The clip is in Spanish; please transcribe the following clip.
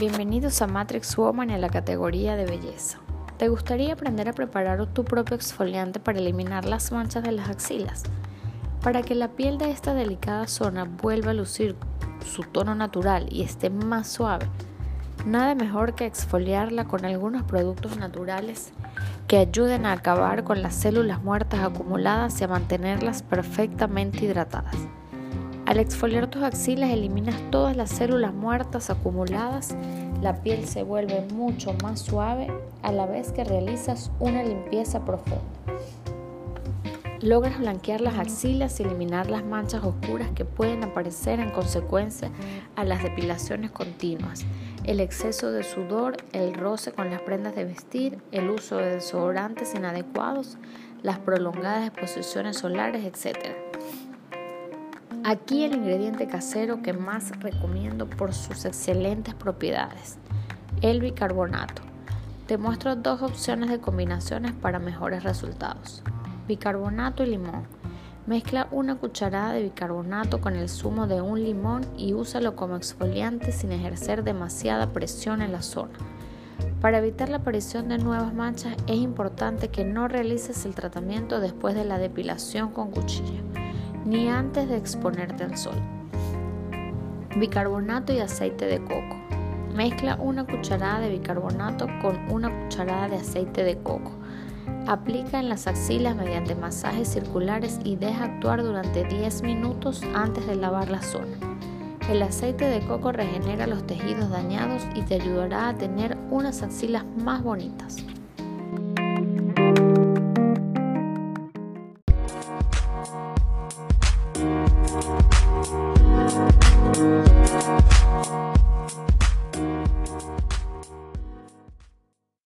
Bienvenidos a Matrix Woman en la categoría de belleza. ¿Te gustaría aprender a preparar tu propio exfoliante para eliminar las manchas de las axilas? Para que la piel de esta delicada zona vuelva a lucir su tono natural y esté más suave, nada mejor que exfoliarla con algunos productos naturales que ayuden a acabar con las células muertas acumuladas y a mantenerlas perfectamente hidratadas. Al exfoliar tus axilas eliminas todas las células muertas acumuladas, la piel se vuelve mucho más suave a la vez que realizas una limpieza profunda. Logras blanquear las axilas y eliminar las manchas oscuras que pueden aparecer en consecuencia a las depilaciones continuas, el exceso de sudor, el roce con las prendas de vestir, el uso de desodorantes inadecuados, las prolongadas exposiciones solares, etc. Aquí el ingrediente casero que más recomiendo por sus excelentes propiedades, el bicarbonato. Te muestro dos opciones de combinaciones para mejores resultados. Bicarbonato y limón. Mezcla una cucharada de bicarbonato con el zumo de un limón y úsalo como exfoliante sin ejercer demasiada presión en la zona. Para evitar la aparición de nuevas manchas es importante que no realices el tratamiento después de la depilación con cuchilla ni antes de exponerte al sol. Bicarbonato y aceite de coco. Mezcla una cucharada de bicarbonato con una cucharada de aceite de coco. Aplica en las axilas mediante masajes circulares y deja actuar durante 10 minutos antes de lavar la zona. El aceite de coco regenera los tejidos dañados y te ayudará a tener unas axilas más bonitas.